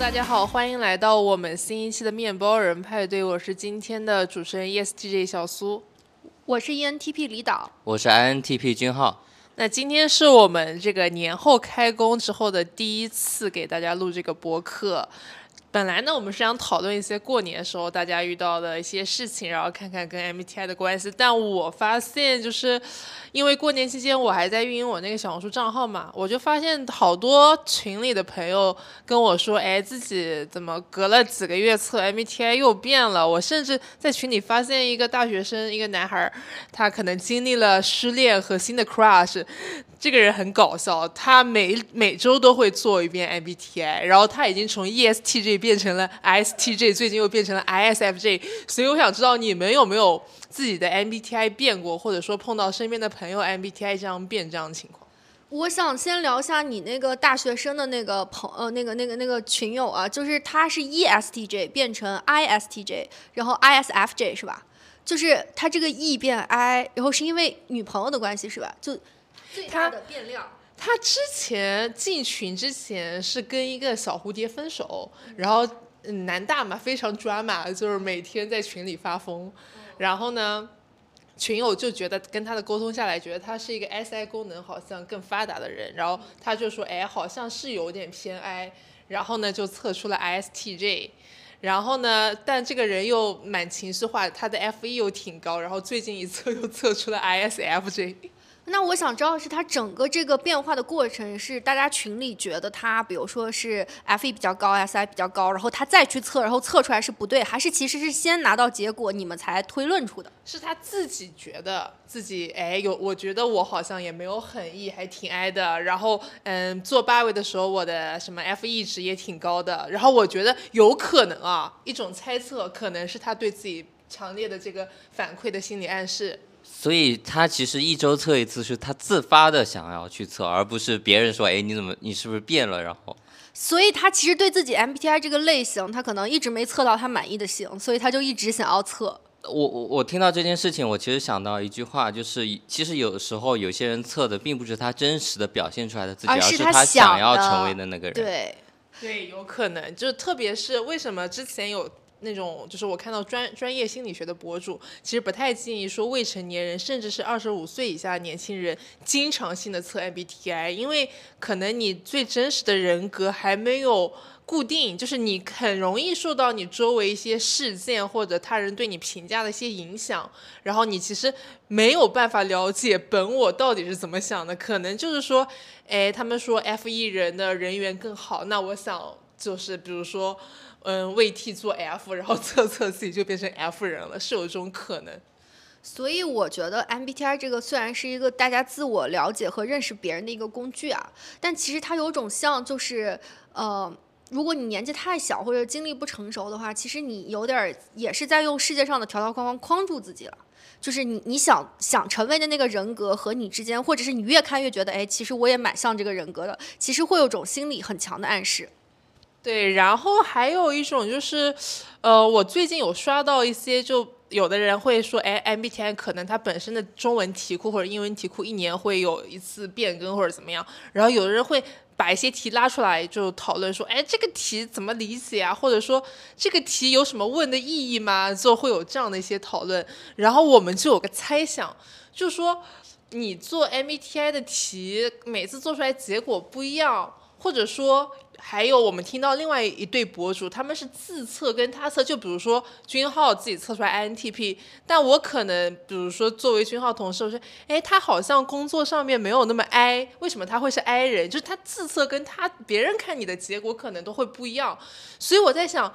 大家好，欢迎来到我们新一期的面包人派对，我是今天的主持人 ESTJ 小苏。我是 ENTP 李导，我是 INTP 君浩。那今天是我们这个年后开工之后的第一次给大家录这个播客。本来呢，我们是想讨论一些过年时候大家遇到的一些事情，然后看看跟 MBTI 的关系。但我发现，就是因为过年期间我还在运营我那个小红书账号嘛，我就发现好多群里的朋友跟我说，哎，自己怎么隔了几个月测 MBTI 又变了？我甚至在群里发现一个大学生，一个男孩，他可能经历了失恋和新的 crush。这个人很搞笑，他每每周都会做一遍 MBTI，然后他已经从 ESTJ 变成了 ISTJ，最近又变成了 ISFJ，所以我想知道你们有没有自己的 MBTI 变过，或者说碰到身边的朋友 MBTI 这样变这样的情况。我想先聊一下你那个大学生的那个朋呃那个那个那个群友啊，就是他是 ESTJ 变成 ISTJ，然后 ISFJ 是吧？就是他这个 E 变 I，然后是因为女朋友的关系是吧？就。最大的变量。他之前进群之前是跟一个小蝴蝶分手，然后男大嘛非常抓马，就是每天在群里发疯。然后呢，群友就觉得跟他的沟通下来，觉得他是一个 SI 功能好像更发达的人。然后他就说，哎，好像是有点偏 I。然后呢，就测出了 ISTJ。然后呢，但这个人又蛮情绪化，他的 FE 又挺高。然后最近一测又测出了 ISFJ。那我想知道是他整个这个变化的过程是大家群里觉得他，比如说是 F E 比较高，S I 比较高，然后他再去测，然后测出来是不对，还是其实是先拿到结果你们才推论出的？是他自己觉得自己哎有，我觉得我好像也没有很 E，还挺 I 的。然后嗯，做八位的时候我的什么 F E 值也挺高的。然后我觉得有可能啊，一种猜测可能是他对自己强烈的这个反馈的心理暗示。所以他其实一周测一次，是他自发的想要去测，而不是别人说，哎，你怎么，你是不是变了？然后，所以他其实对自己 MBTI 这个类型，他可能一直没测到他满意的型，所以他就一直想要测。我我我听到这件事情，我其实想到一句话，就是其实有时候有些人测的并不是他真实的表现出来的自己，而是他想要成为的那个人。对，对，有可能，就是特别是为什么之前有。那种就是我看到专专业心理学的博主，其实不太建议说未成年人，甚至是二十五岁以下的年轻人，经常性的测 MBTI，因为可能你最真实的人格还没有固定，就是你很容易受到你周围一些事件或者他人对你评价的一些影响，然后你其实没有办法了解本我到底是怎么想的，可能就是说，哎，他们说 F E 人的人缘更好，那我想就是比如说。嗯，为 T 做 F，然后测测自己就变成 F 人了，是有这种可能。所以我觉得 MBTI 这个虽然是一个大家自我了解和认识别人的一个工具啊，但其实它有种像，就是呃，如果你年纪太小或者经历不成熟的话，其实你有点也是在用世界上的条条框框框住自己了。就是你你想想成为的那个人格和你之间，或者是你越看越觉得，哎，其实我也蛮像这个人格的，其实会有种心理很强的暗示。对，然后还有一种就是，呃，我最近有刷到一些，就有的人会说，哎，MBTI 可能它本身的中文题库或者英文题库一年会有一次变更或者怎么样，然后有的人会把一些题拉出来就讨论说，哎，这个题怎么理解啊？或者说这个题有什么问的意义吗？就会有这样的一些讨论，然后我们就有个猜想，就说你做 MBTI 的题，每次做出来结果不一样，或者说。还有我们听到另外一对博主，他们是自测跟他测，就比如说君浩自己测出来 INTP，但我可能比如说作为君浩同事，我说，哎，他好像工作上面没有那么 I，为什么他会是 I 人？就是他自测跟他别人看你的结果可能都会不一样，所以我在想，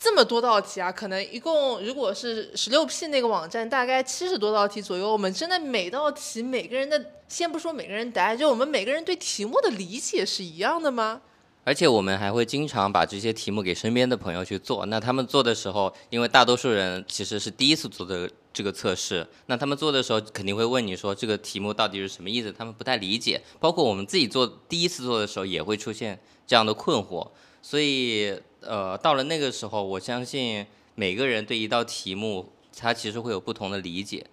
这么多道题啊，可能一共如果是十六 P 那个网站，大概七十多道题左右，我们真的每道题每个人的，先不说每个人答案，就我们每个人对题目的理解是一样的吗？而且我们还会经常把这些题目给身边的朋友去做。那他们做的时候，因为大多数人其实是第一次做的这个测试，那他们做的时候肯定会问你说这个题目到底是什么意思？他们不太理解。包括我们自己做第一次做的时候，也会出现这样的困惑。所以，呃，到了那个时候，我相信每个人对一道题目，他其实会有不同的理解。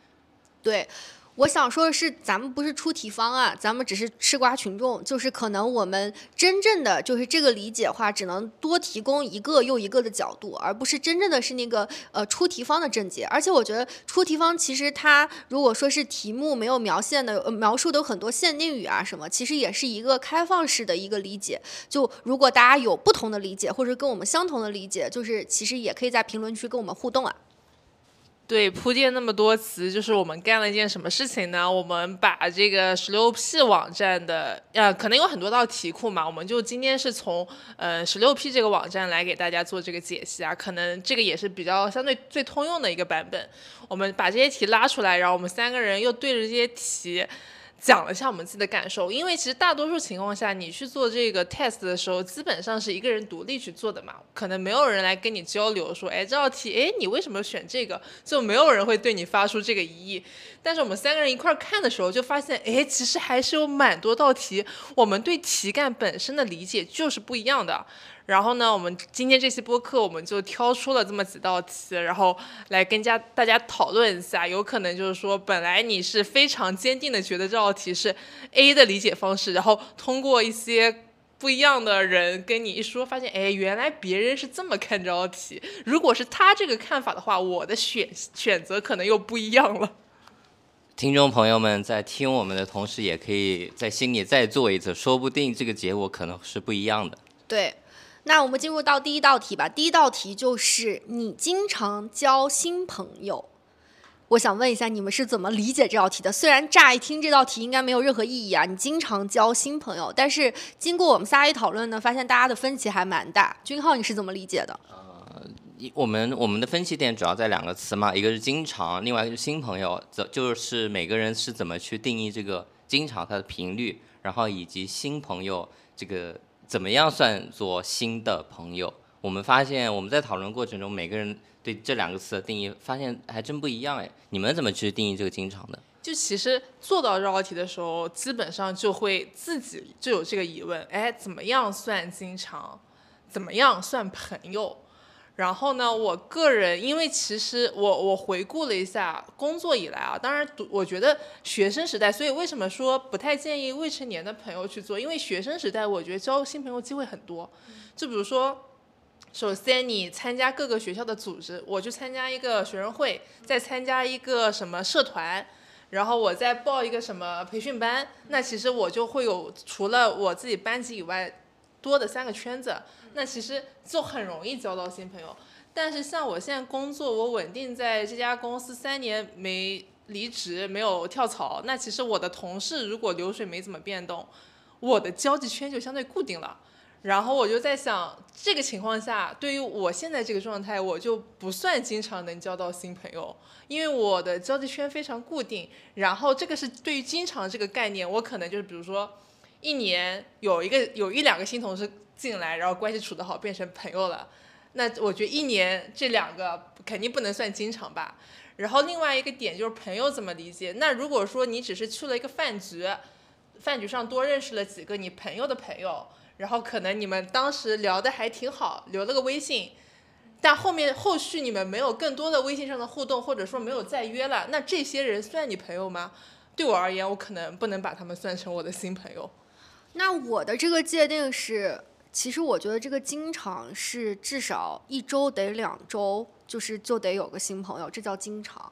对。我想说的是，咱们不是出题方啊，咱们只是吃瓜群众，就是可能我们真正的就是这个理解话，只能多提供一个又一个的角度，而不是真正的是那个呃出题方的症结。而且我觉得出题方其实他如果说是题目没有描现的、呃、描述的有很多限定语啊什么，其实也是一个开放式的一个理解。就如果大家有不同的理解，或者跟我们相同的理解，就是其实也可以在评论区跟我们互动啊。对，铺垫那么多词，就是我们干了一件什么事情呢？我们把这个十六 P 网站的，呃，可能有很多道题库嘛，我们就今天是从呃十六 P 这个网站来给大家做这个解析啊，可能这个也是比较相对最通用的一个版本。我们把这些题拉出来，然后我们三个人又对着这些题。讲了一下我们自己的感受，因为其实大多数情况下，你去做这个 test 的时候，基本上是一个人独立去做的嘛，可能没有人来跟你交流，说，哎，这道题，哎，你为什么选这个？就没有人会对你发出这个疑义。但是我们三个人一块看的时候，就发现，哎，其实还是有蛮多道题，我们对题干本身的理解就是不一样的。然后呢，我们今天这期播客，我们就挑出了这么几道题，然后来跟家大家讨论一下。有可能就是说，本来你是非常坚定的觉得这道题是 A 的理解方式，然后通过一些不一样的人跟你一说，发现，哎，原来别人是这么看这道题。如果是他这个看法的话，我的选选择可能又不一样了。听众朋友们在听我们的同时，也可以在心里再做一次，说不定这个结果可能是不一样的。对。那我们进入到第一道题吧。第一道题就是你经常交新朋友，我想问一下你们是怎么理解这道题的？虽然乍一听这道题应该没有任何意义啊，你经常交新朋友，但是经过我们仨一讨论呢，发现大家的分歧还蛮大。君浩，你是怎么理解的？呃，我们我们的分歧点主要在两个词嘛，一个是经常，另外一个是新朋友，则就是每个人是怎么去定义这个经常它的频率，然后以及新朋友这个。怎么样算作新的朋友？我们发现我们在讨论过程中，每个人对这两个词的定义发现还真不一样哎。你们怎么去定义这个经常的？就其实做到这道题的时候，基本上就会自己就有这个疑问：哎，怎么样算经常？怎么样算朋友？然后呢，我个人因为其实我我回顾了一下工作以来啊，当然我觉得学生时代，所以为什么说不太建议未成年的朋友去做？因为学生时代我觉得交新朋友机会很多，就比如说，首先你参加各个学校的组织，我去参加一个学生会，再参加一个什么社团，然后我再报一个什么培训班，那其实我就会有除了我自己班级以外。多的三个圈子，那其实就很容易交到新朋友。但是像我现在工作，我稳定在这家公司三年没离职，没有跳槽。那其实我的同事如果流水没怎么变动，我的交际圈就相对固定了。然后我就在想，这个情况下，对于我现在这个状态，我就不算经常能交到新朋友，因为我的交际圈非常固定。然后这个是对于经常这个概念，我可能就是比如说。一年有一个有一两个新同事进来，然后关系处得好，变成朋友了。那我觉得一年这两个肯定不能算经常吧。然后另外一个点就是朋友怎么理解？那如果说你只是去了一个饭局，饭局上多认识了几个你朋友的朋友，然后可能你们当时聊得还挺好，留了个微信，但后面后续你们没有更多的微信上的互动，或者说没有再约了，那这些人算你朋友吗？对我而言，我可能不能把他们算成我的新朋友。那我的这个界定是，其实我觉得这个经常是至少一周得两周，就是就得有个新朋友，这叫经常。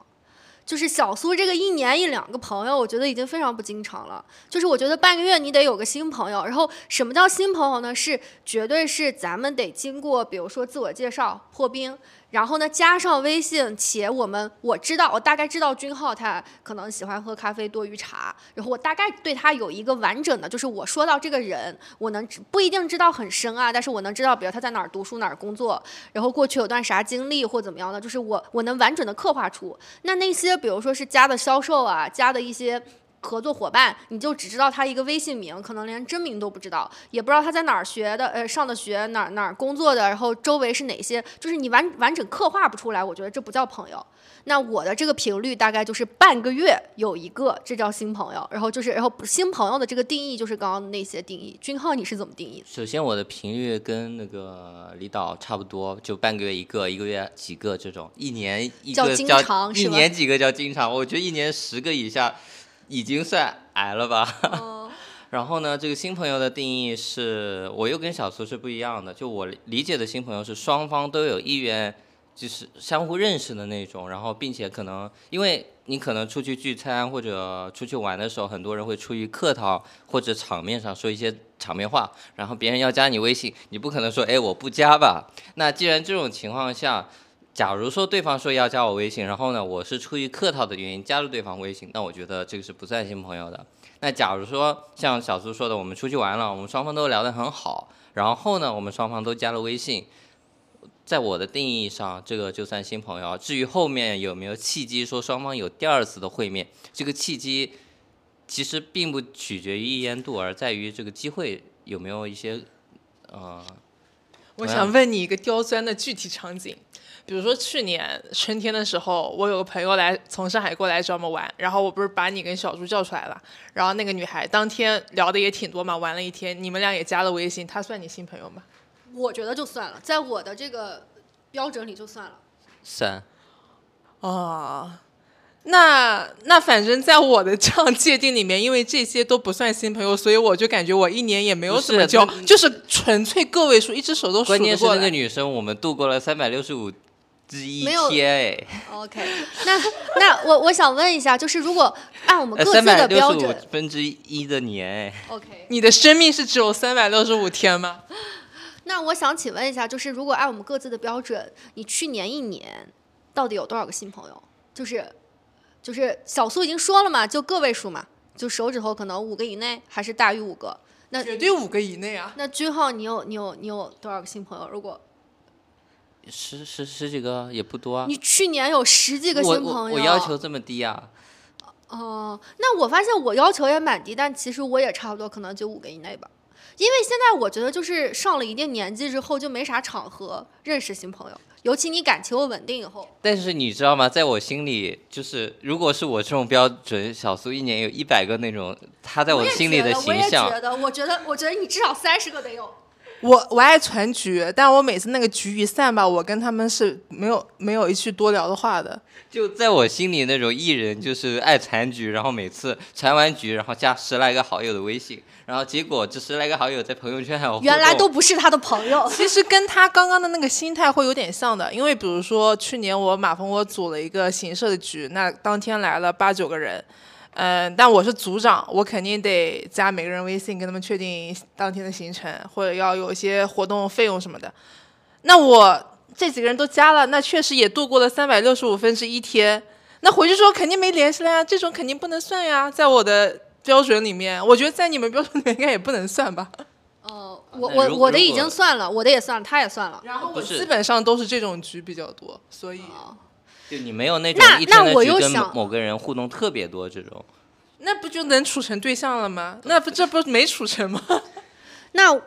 就是小苏这个一年一两个朋友，我觉得已经非常不经常了。就是我觉得半个月你得有个新朋友，然后什么叫新朋友呢？是绝对是咱们得经过，比如说自我介绍破冰。然后呢，加上微信，且我们我知道，我大概知道君浩他可能喜欢喝咖啡多于茶，然后我大概对他有一个完整的，就是我说到这个人，我能不一定知道很深啊，但是我能知道，比如他在哪儿读书，哪儿工作，然后过去有段啥经历或怎么样的，就是我我能完整的刻画出。那那些比如说是加的销售啊，加的一些。合作伙伴，你就只知道他一个微信名，可能连真名都不知道，也不知道他在哪儿学的，呃，上的学哪儿哪儿工作的，然后周围是哪些，就是你完完整刻画不出来，我觉得这不叫朋友。那我的这个频率大概就是半个月有一个，这叫新朋友。然后就是，然后新朋友的这个定义就是刚刚那些定义。君浩，你是怎么定义的？首先，我的频率跟那个李导差不多，就半个月一个，一个月几个这种，一年一个经常，一年几个叫经常。我觉得一年十个以下已经算矮了吧。然后呢，这个新朋友的定义是我又跟小苏是不一样的，就我理解的新朋友是双方都有意愿。就是相互认识的那种，然后并且可能，因为你可能出去聚餐或者出去玩的时候，很多人会出于客套或者场面上说一些场面话，然后别人要加你微信，你不可能说哎我不加吧？那既然这种情况下，假如说对方说要加我微信，然后呢我是出于客套的原因加入对方微信，那我觉得这个是不算新朋友的。那假如说像小苏说的，我们出去玩了，我们双方都聊得很好，然后呢我们双方都加了微信。在我的定义上，这个就算新朋友。至于后面有没有契机说双方有第二次的会面，这个契机其实并不取决于一言度，而在于这个机会有没有一些呃。我想问你一个刁钻的具体场景，比如说去年春天的时候，我有个朋友来从上海过来找我们玩，然后我不是把你跟小猪叫出来了，然后那个女孩当天聊的也挺多嘛，玩了一天，你们俩也加了微信，她算你新朋友吗？我觉得就算了，在我的这个标准里就算了。算。哦，那那反正在我的这样界定里面，因为这些都不算新朋友，所以我就感觉我一年也没有怎么交，就是纯粹个位数，一只手都数关键是那个女生，我们度过了三百六十五之一天哎。OK，那那我我想问一下，就是如果按我们各自的标准，分之一的年哎。OK，你的生命是只有三百六十五天吗？那我想请问一下，就是如果按我们各自的标准，你去年一年到底有多少个新朋友？就是，就是小苏已经说了嘛，就个位数嘛，就手指头可能五个以内，还是大于五个？那绝对五个以内啊！那君浩，你有你有你有多少个新朋友？如果十十十几个也不多啊。你去年有十几个新朋友？我我要求这么低啊？哦，那我发现我要求也蛮低，但其实我也差不多，可能就五个以内吧。因为现在我觉得，就是上了一定年纪之后，就没啥场合认识新朋友，尤其你感情又稳定以后。但是你知道吗？在我心里，就是如果是我这种标准，小苏一年有一百个那种，他在我心里的形象。我也觉得，我觉得，我觉得你至少三十个得有。我我爱传局，但我每次那个局一散吧，我跟他们是没有没有一句多聊的话的。就在我心里，那种艺人就是爱残局，然后每次残完局，然后加十来个好友的微信。然后结果这十来个好友在朋友圈还有原来都不是他的朋友。其实跟他刚刚的那个心态会有点像的，因为比如说去年我马蜂窝组了一个行社的局，那当天来了八九个人，嗯，但我是组长，我肯定得加每个人微信，跟他们确定当天的行程，或者要有一些活动费用什么的。那我这几个人都加了，那确实也度过了三百六十五分之一天。那回去之后肯定没联系了呀，这种肯定不能算呀，在我的。标准里面，我觉得在你们标准里面应该也不能算吧。哦，我我我的已经算了，我的也算了，他也算了。然后我基本上都是这种局比较多，所以就你没有那种一天的局跟某个人互动特别多这种，那不就能处成对象了吗？那不这不没处成吗？那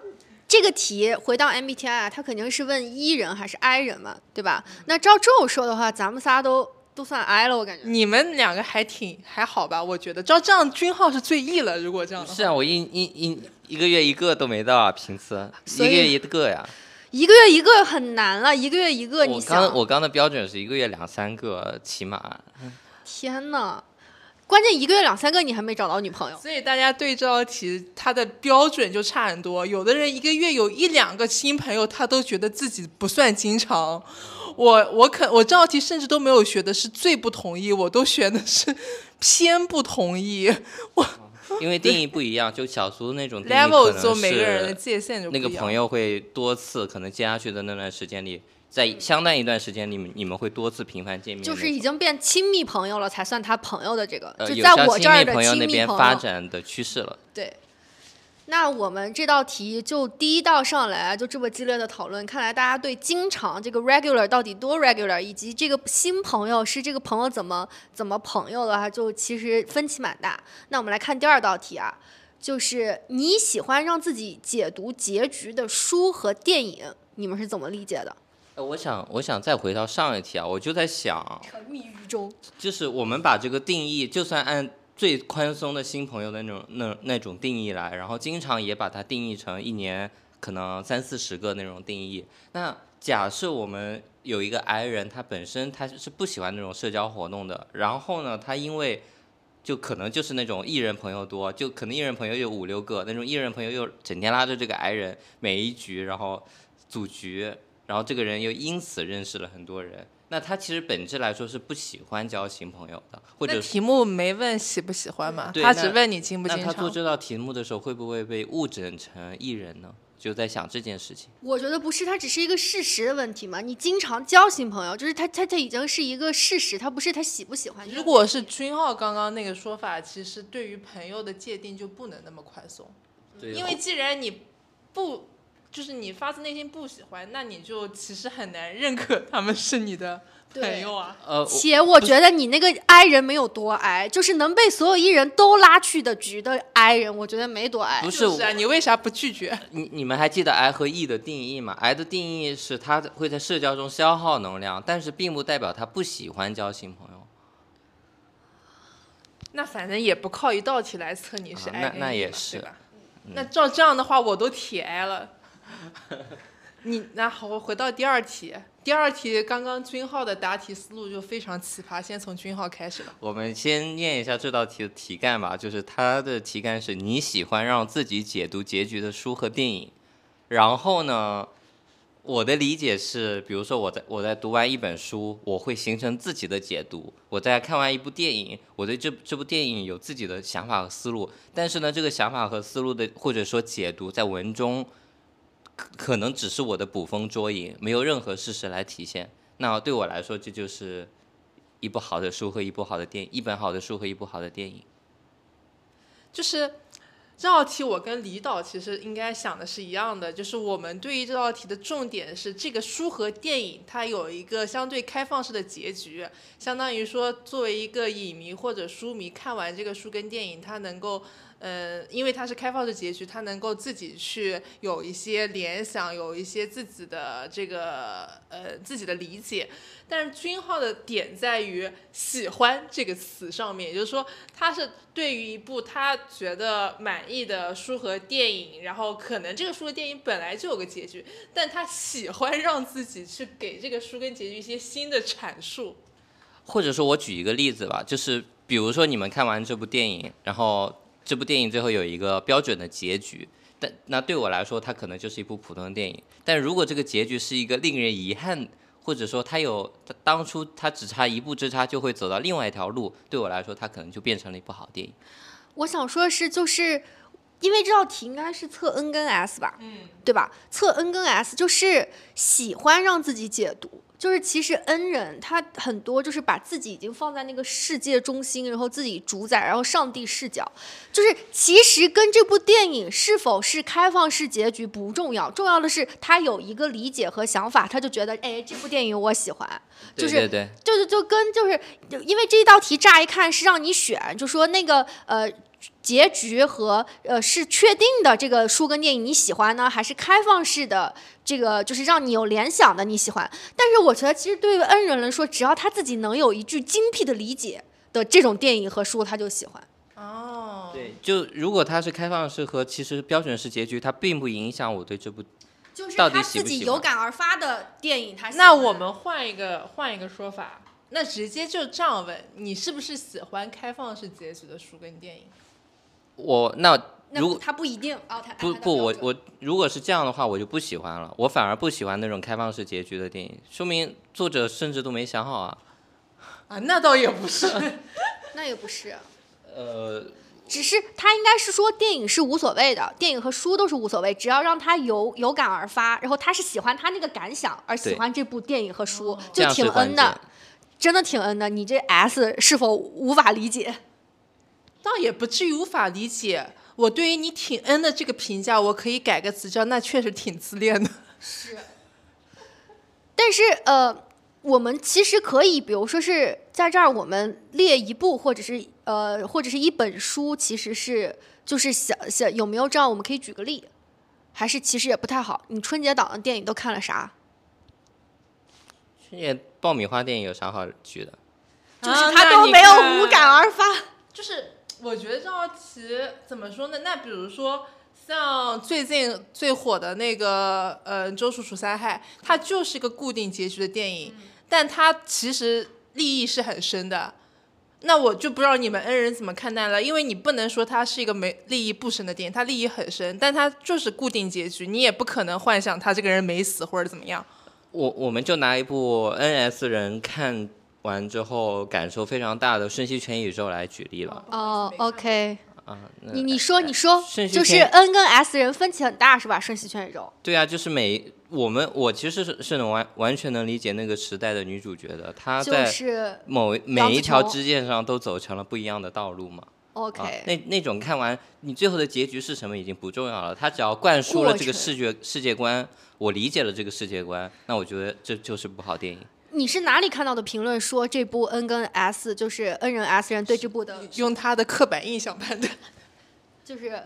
这个题回到 MBTI 啊，他肯定是问 E 人还是 I 人嘛，对吧？那照这么说的话，咱们仨都。都算 I 了，我感觉你们两个还挺还好吧？我觉得照这样，君浩是最 E 了。如果这样，是啊，我一一一一个月一个都没到啊，平次一个月一个呀，一个月一个很难了，一个月一个，你想，我刚我刚的标准是一个月两三个起码。天呐，关键一个月两三个你还没找到女朋友，所以大家对这道题它的标准就差很多。有的人一个月有一两个新朋友，他都觉得自己不算经常。我我可我这道题甚至都没有学的是最不同意，我都选的是偏不同意。我 因为定义不一样，就小苏那种 level 做每个人的界限就那个朋友会多次，可能接下去的那段时间里，在相当一段时间里，你们会多次频繁见面，就是已经变亲密朋友了才算他朋友的这个，就在我这儿的亲密朋友那边发展的趋势了。对。那我们这道题就第一道上来啊，就这么激烈的讨论，看来大家对经常这个 regular 到底多 regular，以及这个新朋友是这个朋友怎么怎么朋友的话，就其实分歧蛮大。那我们来看第二道题啊，就是你喜欢让自己解读结局的书和电影，你们是怎么理解的？呃，我想，我想再回到上一题啊，我就在想，沉迷于中，就是我们把这个定义，就算按最宽松的新朋友的那种那那种定义来，然后经常也把它定义成一年可能三四十个那种定义。那假设我们有一个 I 人，他本身他是不喜欢那种社交活动的，然后呢，他因为就可能就是那种艺人朋友多，就可能艺人朋友有五六个，那种艺人朋友又整天拉着这个 I 人每一局，然后组局，然后这个人又因此认识了很多人。那他其实本质来说是不喜欢交新朋友的，或者题目没问喜不喜欢嘛，他只问你经不经那他做。这道题目的时候，会不会被误诊成艺人呢？就在想这件事情。我觉得不是，它只是一个事实的问题嘛。你经常交新朋友，就是他他他已经是一个事实，他不是他喜不喜欢。如果是君浩刚刚那个说法，其实对于朋友的界定就不能那么宽松，对因为既然你不就是你发自内心不喜欢，那你就其实很难认可他们是你的朋友啊。呃，且我觉得你那个 I 人没有多 I，就是能被所有艺人都拉去的局的 I 人，我觉得没多 I 不。是就是啊，你为啥不拒绝？你你们还记得 I 和 E 的定义吗？I 的定义是他会在社交中消耗能量，但是并不代表他不喜欢交新朋友。那反正也不靠一道题来测你是啊 I 那跟那 E 嘛也是嗯对吧？那照这样的话，我都铁 I 了。你那好，我回到第二题。第二题刚刚君浩的答题思路就非常奇葩，先从君浩开始吧。我们先念一下这道题的题干吧，就是它的题干是你喜欢让自己解读结局的书和电影。然后呢，我的理解是，比如说我在我在读完一本书，我会形成自己的解读；我在看完一部电影，我对这这部电影有自己的想法和思路。但是呢，这个想法和思路的或者说解读，在文中可能只是我的捕风捉影，没有任何事实来体现。那对我来说，这就是一部好的书和一部好的电影，一本好的书和一部好的电影。就是这道题，我跟李导其实应该想的是一样的，就是我们对于这道题的重点是这个书和电影它有一个相对开放式的结局，相当于说作为一个影迷或者书迷看完这个书跟电影，它能够。呃，因为它是开放式结局，他能够自己去有一些联想，有一些自己的这个呃自己的理解。但是君浩的点在于“喜欢”这个词上面，也就是说，他是对于一部他觉得满意的书和电影，然后可能这个书和电影本来就有个结局，但他喜欢让自己去给这个书跟结局一些新的阐述。或者说，我举一个例子吧，就是比如说你们看完这部电影，然后这部电影最后有一个标准的结局，但那对我来说，它可能就是一部普通的电影。但如果这个结局是一个令人遗憾，或者说它有它当初它只差一步之差就会走到另外一条路，对我来说，它可能就变成了一部好电影。我想说的是，就是因为这道题应该是测 N 跟 S 吧，嗯，对吧？测 N 跟 S 就是喜欢让自己解读，就是其实 N 人他很多就是把自己已经放在那个世界中心，然后自己主宰，然后上帝视角，就是其实跟这部电影是否是开放式结局不重要，重要的是他有一个理解和想法，他就觉得哎这部电影我喜欢，就是对对。对，就是就跟就是因为这一道题乍一看是让你选，就说那个呃结局和呃是确定的这个书跟电影你喜欢呢，还是开放式的这个就是让你有联想的你喜欢？但是我觉得其实对于恩人来说，只要他自己能有一句精辟的理解的这种电影和书，他就喜欢。哦，对，就如果它是开放式和其实标准式结局，它并不影响我对这部。就是他自己有感而发的电影，他那我们换一个换一个说法，那直接就这样问：你是不是喜欢开放式结局的书跟电影？我那如果那他不一定哦，他不不，我我如果是这样的话，我就不喜欢了。我反而不喜欢那种开放式结局的电影，说明作者甚至都没想好啊。啊，那倒也不是。那也不是。呃，只是他应该是说电影是无所谓的，电影和书都是无所谓，只要让他有有感而发，然后他是喜欢他那个感想而喜欢这部电影和书，就挺样是关 N 的，。真的挺恩的。你这 S 是否无法理解？倒也不至于无法理解。我对于你挺 N 的这个评价，我可以改个词叫那确实挺自恋的。是但是呃，我们其实可以，比如说是在这儿，我们列一部或者是呃或者是一本书，其实是就是想想有没有这样，我们可以举个例，还是其实也不太好。你春节档的电影都看了啥？春节爆米花电影有啥好举的？就是啊他都没有无感。而发。就是我觉得这道题怎么说呢？那比如说像最近最火的那个呃《周处除三害》，它就是一个固定结局的电影，但它其实利益是很深的。那我就不知道你们恩人怎么看待了，因为你不能说它是一个没利益不深的电影，它利益很深，但它就是固定结局，你也不可能幻想他这个人没死或者怎么样。我我们就拿一部 NS 人看完之后感受非常大的《瞬息全宇宙》来举例了哦，OK，啊。那你你说你说，就是 N 跟 S 人分歧很大是吧？瞬息全宇宙。对啊，就是每我们我其实是是能完完全能理解那个时代的女主角的，她就在是某每一条支线上都走成了不一样的道路嘛。啊 OK，，那那种看完你最后的结局是什么已经不重要了，他只要灌输了这个视觉世界观，我理解了这个世界观，那我觉得这就是部好电影。你是哪里看到的评论说这部 N 跟 S 就是 N 人 S 人对这部的，用他的刻板印象判断。就是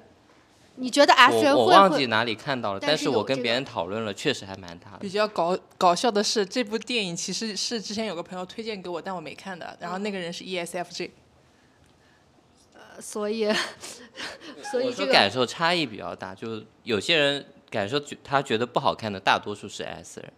你觉得 S 人我我会会忘记哪里看到了，但但是我跟别人讨论了，确实还蛮大的比。较搞搞笑的是，这部电影其实是之前有个朋友推荐给我，但我没看的。然后那个人是 E ESFJ，所以 所以这个说感受差异比较大，就有些人感受觉他觉得不好看的，大多数是 S 人。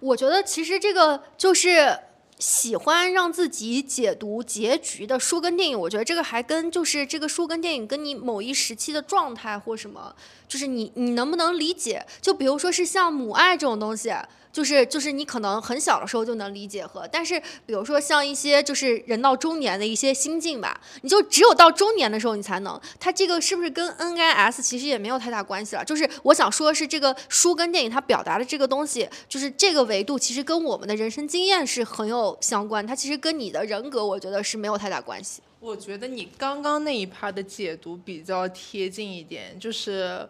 我觉得其实这个就是喜欢让自己解读结局的书跟电影，我觉得这个还跟就是这个书跟电影跟你某一时期的状态或什么，就是你你能不能理解？就比如说是像母爱这种东西。就是就是你可能很小的时候就能理解和，但是比如说像一些就是人到中年的一些心境吧，你就只有到中年的时候你才能，它这个是不是跟 NIS 其实也没有太大关系了？就是我想说的是这个书跟电影它表达的这个东西，就是这个维度其实跟我们的人生经验是很有相关，它其实跟你的人格我觉得是没有太大关系。我觉得你刚刚那一趴的解读比较贴近一点，就是。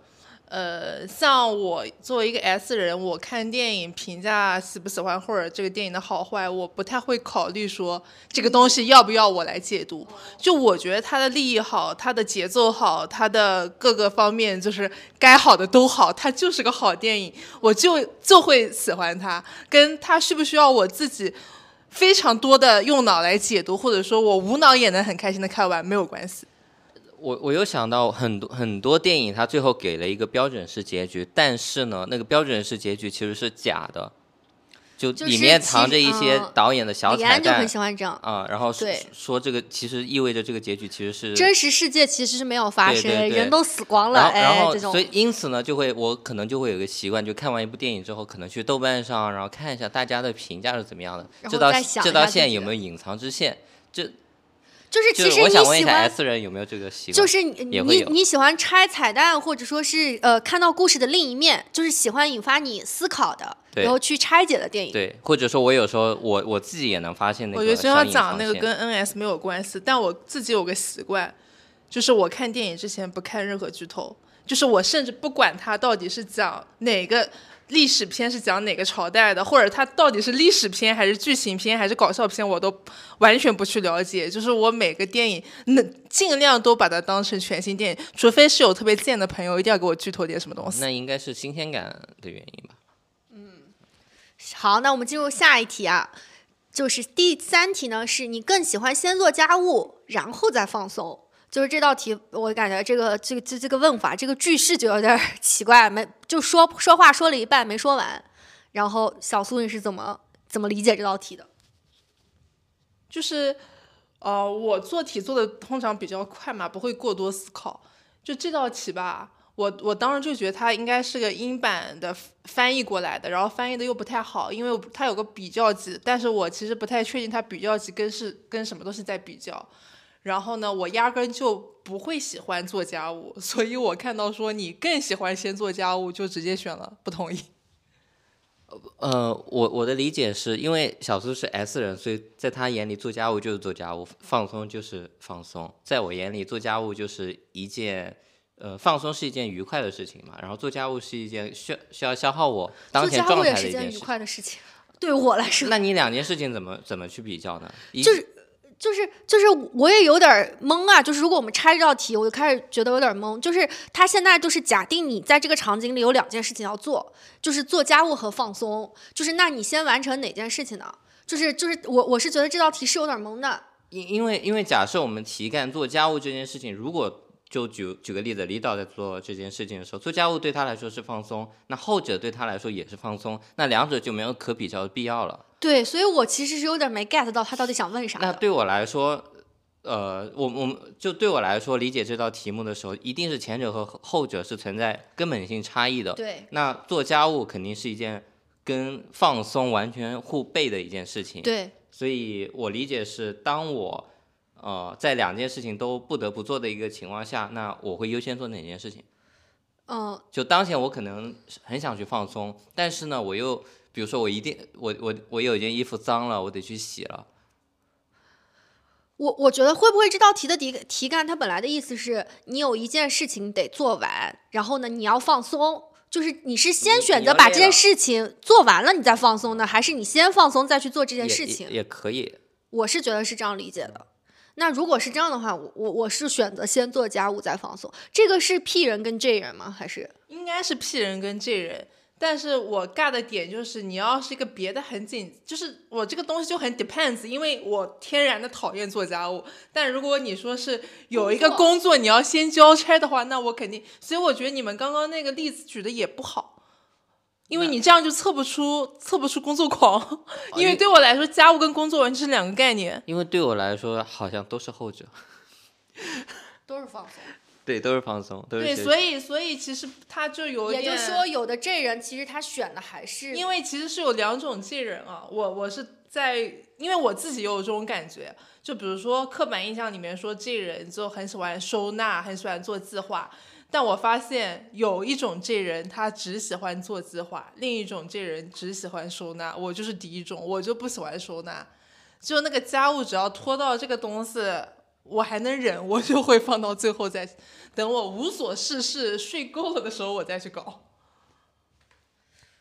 呃，像我作为一个 S 人，我看电影评价喜不喜欢或者这个电影的好坏，我不太会考虑说这个东西要不要我来解读。就我觉得它的利益好，它的节奏好，它的各个方面就是该好的都好，它就是个好电影，我就就会喜欢它。跟它需不需要我自己非常多的用脑来解读，或者说我无脑也能很开心的看完，没有关系。我我有想到很多很多电影，它最后给了一个标准式结局，但是呢，那个标准式结局其实是假的，就就是里面藏着一些嗯导演的小彩李安就很蛋喜欢这样，啊，然后说对说这个其实意味着这个结局其实是真实世界其实是没有发生，对对对人都死光。了，然后，哎，这种后所以因此呢，就会我可能就会有个习惯，就看完一部电影之后，可能去豆瓣上，然后看一下大家的评价是怎么样的，这道这道线有没有隐藏之线？这就是其实你我想问一下喜欢 S 人有没有这个习惯？就是你你你喜欢拆彩蛋，或者说是呃看到故事的另一面，就是喜欢引发你思考的，然后去拆解的电影。对，或者说我有时候我我自己也能发现那个我觉得要讲那个跟 NS 没有关系，但我自己有个习惯，就是我看电影之前不看任何剧透，就是我甚至不管它到底是讲哪个历史片是讲哪个朝代的，或者它到底是历史片还是剧情片还是搞笑片，我都完全不去了解。就是我每个电影能尽量都把它当成全新电影，除非是有特别贱的朋友一定要给我剧透点什么东西。那应该是新鲜感的原因吧？嗯好，那我们进入下一题啊，就是第三题呢，是你更喜欢先做家务，然后再放松。就是这道题，我感觉这个这个这这个问法，这个句式就有点 奇怪，没就说说话说了一半没说完。然后小苏你是怎么怎么理解这道题的？就是，呃，我做题做的通常比较快嘛，不会过多思考。就这道题吧，我我当时就觉得它应该是个英版的翻译过来的，然后翻译的又不太好，因为它有个比较级，但是我其实不太确定它比较级跟是跟什么东西在比较。然后呢，我压根就不会喜欢做家务，所以我看到说你更喜欢先做家务，就直接选了不同意。呃，我我的理解是因为小苏是 S 人，所以在他眼里做家务就是做家务，放松就是放松。在我眼里，做家务就是一件，呃，放松是一件愉快的事情嘛，然后做家务是一件需需要消耗我当前状家务也是态的一件事。件愉快的事情，对我来说。那你两件事情怎么怎么去比较呢？一就是就是就是我也有点懵啊，就是如果我们拆这道题，我就开始觉得有点懵。就是他现在就是假定你在这个场景里有两件事情要做，就是做家务和放松，就是那你先完成哪件事情呢？就是就是我我是觉得这道题是有点懵的。因因为因为假设我们题干做家务这件事情，如果就举举个例子，李导在做这件事情的时候，做家务对他来说是放松，那后者对他来说也是放松，那两者就没有可比较的必要了。对，所以我其实是有点没 get 到他到底想问啥。那对我来说，呃，我我们就对我来说理解这道题目的时候，一定是前者和后者是存在根本性差异的。对，那做家务肯定是一件跟放松完全互悖的一件事情。对，所以我理解是，当我呃在两件事情都不得不做的一个情况下，那我会优先做哪件事情？嗯，就当前我可能很想去放松，但是呢，我又比如说我一定我我我有一件衣服脏了，我得去洗了。我我觉得会不会这道题的题题干它本来的意思是你有一件事情得做完，然后呢你要放松，就是你是先选择把这件事情做完了你再放松呢，还是你先放松再去做这件事情？也可以，我是觉得是这样理解的。那如果是这样的话，我我我是选择先做家务再放松。这个是 P 人跟 J 人吗？还是应该是 P 人跟 J 人，但是我尬的点就是，你要是一个别的很紧，就是我这个东西就很 depends，因为我天然的讨厌做家务。但如果你说是有一个工作你要先交差的话，那我肯定，所以我觉得你们刚刚那个例子举的也不好。因为你这样就测不出测不出工作狂，因为对我来说，家务跟工作完全是两个概念。因为对我来说好像都是后者，都是放松？对，都是放松，都是对，所以所以其实他就有也，就是说，有的这人其实他选的还是因为其实是有两种这人啊，我我是在，因为我自己也有这种感觉，就比如说刻板印象里面说这人就很喜欢收纳，很喜欢做计划，但我发现有一种这人他只喜欢做计划，另一种这人只喜欢收纳，我就是第一种，我就不喜欢收纳，就那个家务只要拖到这个东西。我还能忍，我就会放到最后再，等我无所事事、睡够了的时候，我再去搞。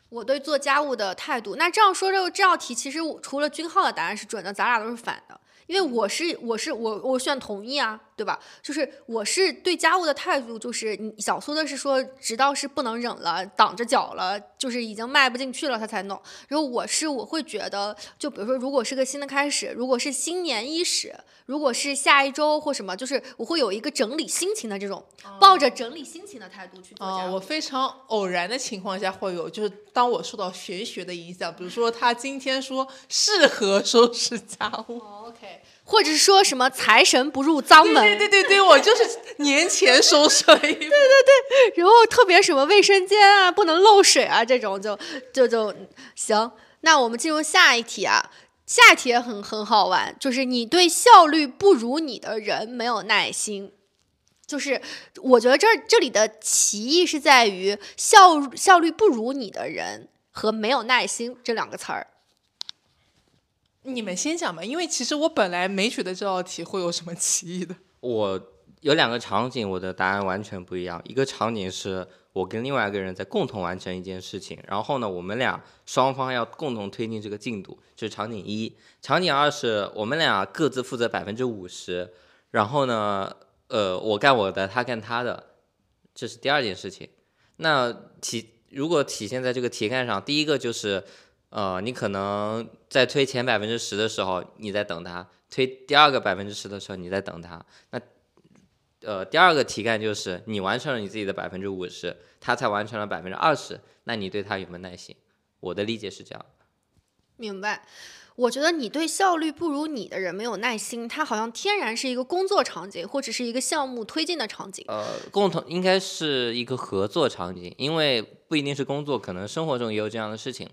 我对做家务的态度。那这样说，这这道题其实除了君浩的答案是准的，咱俩都是反的。因为我是我是我我选同意啊，对吧？就是我是对家务的态度，就是你小苏的是说，直到是不能忍了，挡着脚了，就是已经迈不进去了，他才弄。然后我是我会觉得，就比如说，如果是个新的开始，如果是新年伊始，如果是下一周或什么，就是我会有一个整理心情的这种，抱着整理心情的态度去做。我非常偶然的情况下会有，就是当我受到玄学的影响，比如说他今天说适合收拾家务，哦 OK，或者是说什么财神不入脏门，对对对对，我就是年前收拾了一遍。然后特别什么卫生间啊不能漏水啊这种就就就行。那我们进入下一题啊，下一题也很很好玩，就是你对效率不如你的人没有耐心。就是我觉得这这里的歧义是在于效效率不如你的人和没有耐心这两个词儿。你们先讲吧，因为其实我本来没觉得这道题会有什么歧义的。我有两个场景，我的答案完全不一样。一个场景是我跟另外一个人在共同完成一件事情，然后呢，我们俩双方要共同推进这个进度，这是场景一。场景二是我们俩各自负责百分之五十，然后呢，呃，我干我的，他干他的，这是第二件事情。那体如果体现在这个题干上，第一个就是，呃，你可能在推前百分之十的时候，你在等他；推第二个百分之十的时候，你在等他。那呃，第二个题干就是你完成了你自己的百分之五十，他才完成了百分之二十，那你对他有没有耐心？我的理解是这样。明白。我觉得你对效率不如你的人没有耐心，他好像天然是一个工作场景或者是一个项目推进的场景。呃，共同应该是一个合作场景，因为不一定是工作，可能生活中也有这样的事情。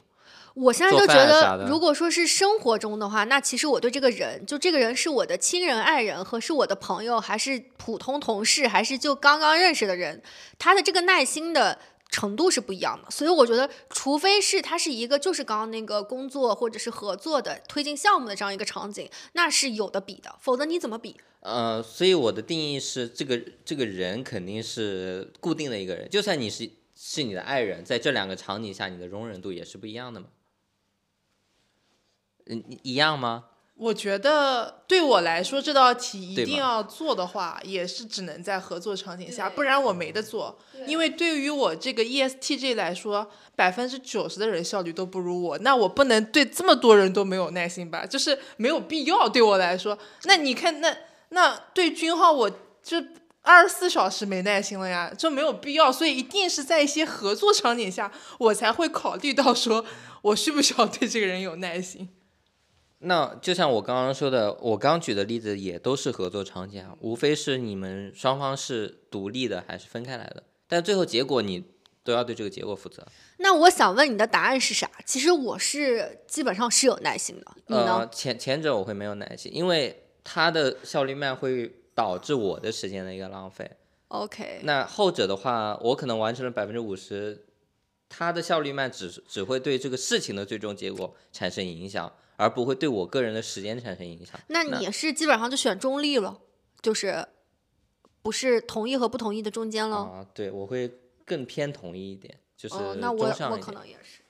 我现在就觉得，如果说是生活中的话，那其实我对这个人，就这个人是我的亲人、爱人，和是我的朋友，还是普通同事，还是就刚刚认识的人，他的这个耐心的程度是不一样的，所以我觉得，除非是它是一个就是刚刚那个工作或者是合作的推进项目的这样一个场景，那是有的比的，否则你怎么比？呃，所以我的定义是，这个这个人肯定是固定的一个人，就算你是是你的爱人，在这两个场景下，你的容忍度也是不一样的嘛。嗯，一样吗？我觉得对我来说，这道题一定要做的话，也是只能在合作场景下，不然我没得做。因为对于我这个 E ESTJ 来说，百分之九十的人效率都不如我，那我不能对这么多人都没有耐心吧？就是没有必要对我来说。那你看，那那对君浩，我就二十四小时没耐心了呀，就没有必要。所以一定是在一些合作场景下，我才会考虑到说我需不需要对这个人有耐心。那就像我刚刚说的，我刚举的例子也都是合作场景啊，无非是你们双方是独立的还是分开来的，但最后结果你都要对这个结果负责。那我想问你的答案是啥？其实我是基本上是有耐心的，你呢？呃，前前者我会没有耐心，因为它的效率慢会导致我的时间的一个浪费。OK，那后者的话，我可能完成了百分之五十，它的效率慢只是只会对这个事情的最终结果产生影响，而不会对我个人的时间产生影响。那你是基本上就选中立了，就是不是同意和不同意的中间了。啊，对，我会更偏同意一点，就是哦，那我我可。能也是。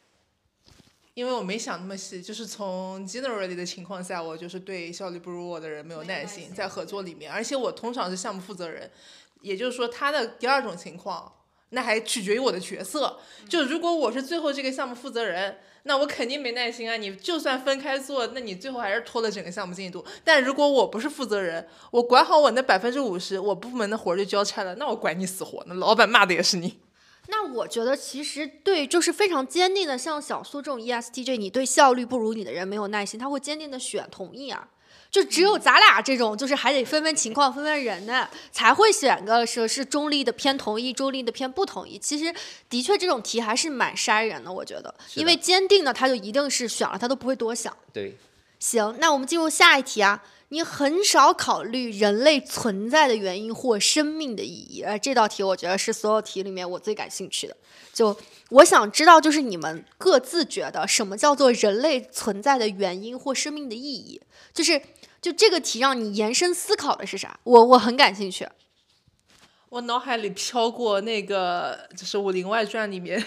因为我没想那么细，就是从 generally 的情况下，我就是对效率不如我的人没有耐心，在合作里面，而且我通常是项目负责人，也就是说他的第二种情况，那还取决于我的角色。就如果我是最后这个项目负责人，那我肯定没耐心啊！你就算分开做，那你最后还是拖了整个项目进度。但如果我不是负责人，我管好我那百分之五十，我部门的活儿就交差了，那我管你死活呢！老板骂的也是你。那我觉得其实对，就是非常坚定的，像小苏这种 ESTJ，你对效率不如你的人没有耐心，他会坚定的选同意啊。就只有咱俩这种，就是还得分分情况、分分人呢，才会选个说是中立的偏同意，中立的偏不同意。其实的确这种题还是蛮筛人的，我觉得，因为坚定的他就一定是选了，他都不会多想。对，行，那我们进入下一题啊。你很少考虑人类存在的原因或生命的意义，呃，这道题我觉得是所有题里面我最感兴趣的。就我想知道，就是你们各自觉得什么叫做人类存在的原因或生命的意义？就是就这个题让你延伸思考的是啥？我我很感兴趣。我脑海里飘过那个，就是《武林外传》里面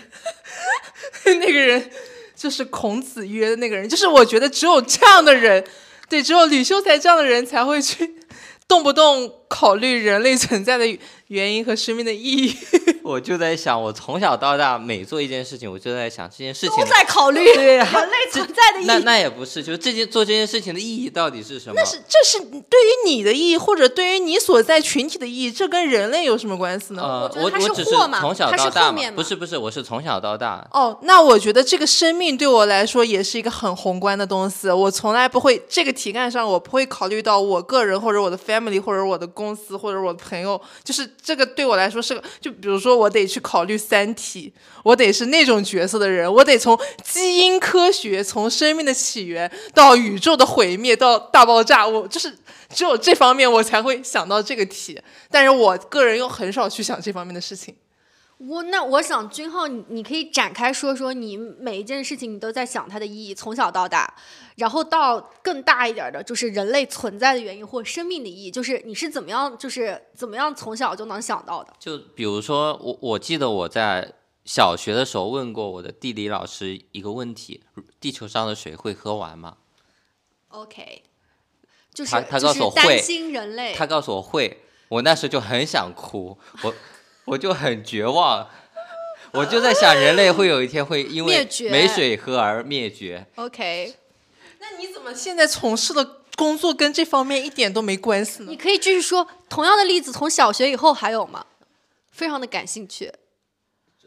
那个人，就是孔子约的那个人。就是我觉得只有这样的人，对，只有吕秀才这样的人才会去动不动考虑人类存在的原因和生命的意义。我就在想，我从小到大每做一件事情，我就在想这件事情都在考虑对人类存在的意义。那那也不是，就是这件做这件事情的意义到底是什么？那是这是对于你的意义，或者对于你所在群体的意义，这跟人类有什么关系呢？呃，我我我只是从小到大不是不是，我是从小到大，哦，那我觉得这个生命对我来说也是一个很宏观的东西。我从来不会这个题干上，我不会考虑到我个人或者我的 family 或者我的公司或者我的朋友，就是这个对我来说是个，就比如说我得去考虑三体，我得是那种角色的人，我得从基因科学，从生命的起源到宇宙的毁灭到大爆炸，我就是只有这方面我才会想到这个题，但是我个人又很少去想这方面的事情。我那我想君浩，你你可以展开说说你每一件事情你都在想它的意义，从小到大，然后到更大一点的，就是人类存在的原因或生命的意义，就是你是怎么样，就是怎么样从小就能想到的？就比如说我我记得我在小学的时候问过我的地理老师一个问题：地球上的水会喝完吗？OK，就是他他告诉我会他告诉我会，我那时就很想哭，我我就很绝望，我就在想人类会有一天会因为没水喝而灭绝。OK，那你怎么现在从事的工作跟这方面一点都没关系呢你？可以继续说同样的例子，从小学以后还有吗？非常的感兴趣。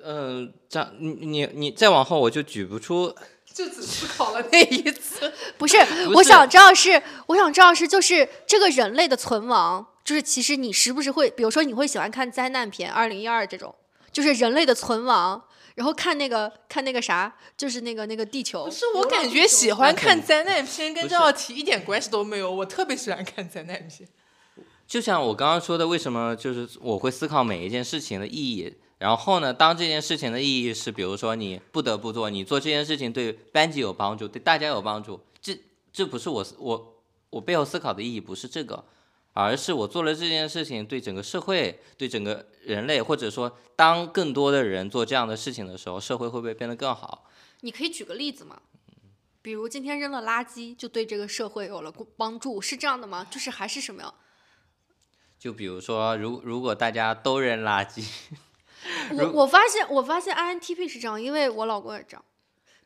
嗯、这样你你你再往后我就举不出，就只思考了那一次。不是，我想知道是，我想知道是，就是这个人类的存亡，就是其实你时不时会，比如说你会喜欢看灾难片，二零一二这种，就是人类的存亡，然后看那个看那个啥，就是那个那个地球。不是，我感觉喜欢看灾难片跟这道题一点关系都没有。我特别喜欢看灾难片。就像我刚刚说的，为什么就是我会思考每一件事情的意义，然后呢，当这件事情的意义是，比如说你不得不做，你做这件事情对班级有帮助，对大家有帮助，这这不是我我我背后思考的意义，不是这个，而是我做了这件事情对整个社会、对整个人类，或者说当更多的人做这样的事情的时候，社会会不会变得更好？你可以举个例子吗？比如今天扔了垃圾，就对这个社会有了帮助，是这样的吗？就是还是什么呀？就比如说，如如果大家都扔垃圾。我我发现，我发现 INTP 是这样，因为我老公也这样，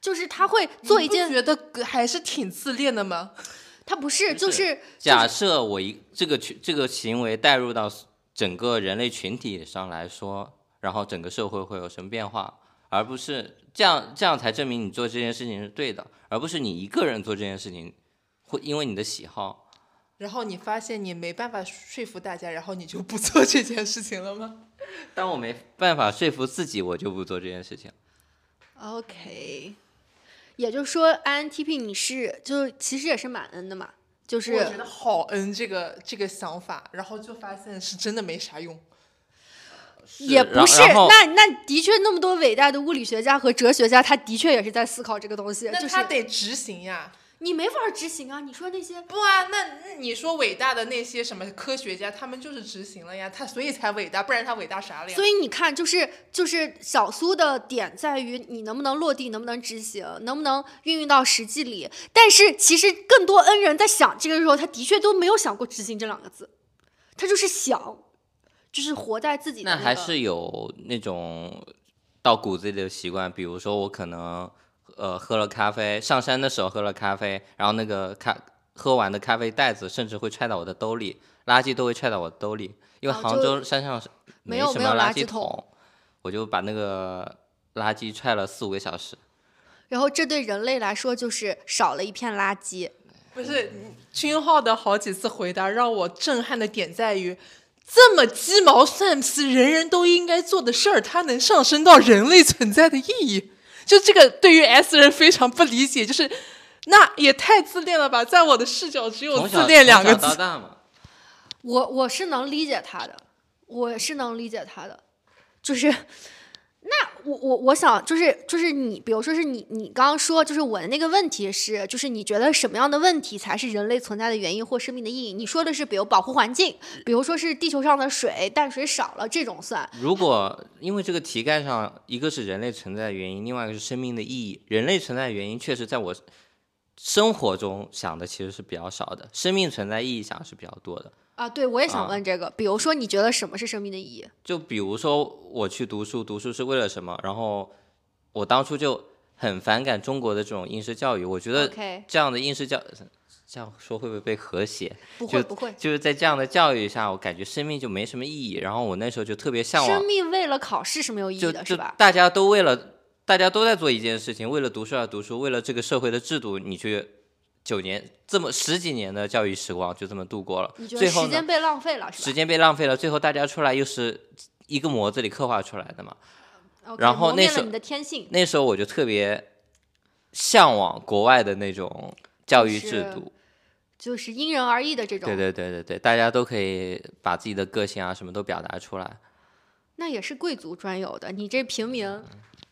就是他会做一件，觉得还是挺自恋的吗？他不是，就是假设我一这个群这个行为带入到整个人类群体上来说，然后整个社会会有什么变化，而不是这样这样才证明你做这件事情是对的，而不是你一个人做这件事情会因为你的喜好，然后你发现你没办法说服大家，然后你就不做这件事情了吗？当我没办法说服自己，我就不做这件事情。OK，也就是说，INTP 你是就其实也是蛮 N 的嘛，就是我觉得好 N 这个这个想法，然后就发现是真的没啥用。也不是，那那的确那么多伟大的物理学家和哲学家，他的确也是在思考这个东西，就是他得执行呀。你没法执行啊！你说那些不啊？那你说伟大的那些什么科学家，他们就是执行了呀，他所以才伟大，不然他伟大啥了呀？所以你看，就是就是小苏的点在于你能不能落地，能不能执行，能不能运用到实际里。但是其实更多恩人在想这个时候，他的确都没有想过执行这两个字，他就是想，就是活在自己的。那还是有那种到骨子里的习惯，比如说我可能。呃，喝了咖啡，上山的时候喝了咖啡，然后那个咖喝完的咖啡袋子甚至会揣到我的兜里，垃圾都会揣到我的兜里，因为杭州山上没什么垃圾桶，我就把那个垃圾揣了四五个小时。然后这对人类来说就是少了一片垃圾。不是君浩的好几次回答让我震撼的点在于，这么鸡毛蒜皮、人人都应该做的事儿，它能上升到人类存在的意义。就这个对于 S 人非常不理解，就是那也太自恋了吧！在我的视角，只有自恋两个字。我我是能理解他的，我是能理解他的，就是。那我我我想就是就是你，比如说是你你刚刚说就是我的那个问题是，就是你觉得什么样的问题才是人类存在的原因或生命的意义？你说的是比如保护环境，比如说是地球上的水淡水少了这种算。如果因为这个题干上一个是人类存在的原因，另外一个是生命的意义。人类存在的原因确实在我生活中想的其实是比较少的，生命存在意义想是比较多的。啊，对，我也想问这个。比如说，你觉得什么是生命的意义？就比如说，我去读书，读书是为了什么？然后我当初就很反感中国的这种应试教育。我觉得这样的应试教，这样说会不会被和谐？不会，不会。就是在这样的教育下，我感觉生命就没什么意义。然后我那时候就特别向往。生命为了考试是没有意义的，是吧？大家都为了，大家都在做一件事情，为了读书而读书，为了这个社会的制度，你去。九年这么十几年的教育时光就这么度过了，最后时间被浪费了，时间被浪费了，最后大家出来又是一个模子里刻画出来的嘛。然后那时候那时候我就特别向往国外的那种教育制度，就是因人而异的这种。对对对对对，大家都可以把自己的个性啊什么都表达出来。那也是贵族专有的，你这平民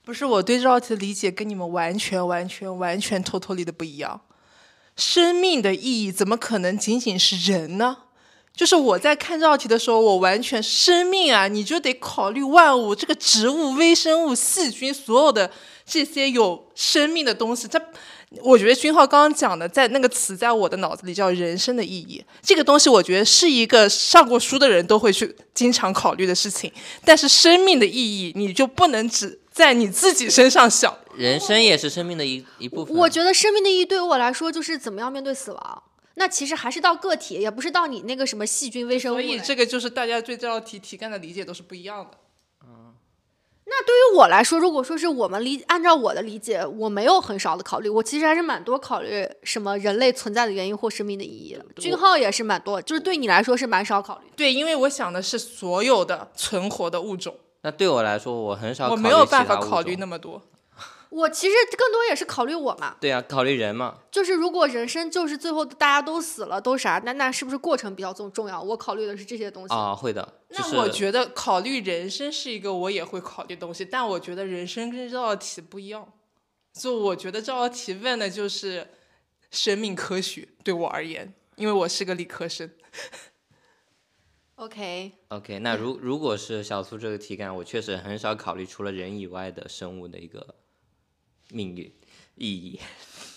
不是我对这道题的理解跟你们完全完全完全偷偷 y 的不一样。生命的意义怎么可能仅仅是人呢？就是我在看这道题的时候，我完全生命啊，你就得考虑万物，这个植物、微生物、细菌，所有的这些有生命的东西。它，我觉得君浩刚刚讲的，在那个词在我的脑子里叫人生的意义。这个东西，我觉得是一个上过书的人都会去经常考虑的事情。但是生命的意义，你就不能只。在你自己身上想，人生也是生命的一一部分。我觉得生命的意义对于我来说就是怎么样面对死亡。那其实还是到个体，也不是到你那个什么细菌微生物。所以这个就是大家对这道题题干的理解都是不一样的。嗯，那对于我来说，如果说是我们理按照我的理解，我没有很少的考虑，我其实还是蛮多考虑什么人类存在的原因或生命的意义的。君浩也是蛮多，就是对你来说是蛮少考虑。对，因为我想的是所有的存活的物种。那对我来说，我很少。我没有办法考虑那么多。我其实更多也是考虑我嘛，对啊，考虑人嘛。就是如果人生就是最后大家都死了，都啥，那那是不是过程比较重重要？我考虑的是这些东西。啊，会的。就是那我觉得考虑人生是一个我也会考虑的东西，但我觉得人生跟这道题不一样。就我觉得这道题问的就是生命科学，对我而言，因为我是个理科生。OK，OK，那如如果是小苏这个题干，我确实很少考虑除了人以外的生物的一个命运意义。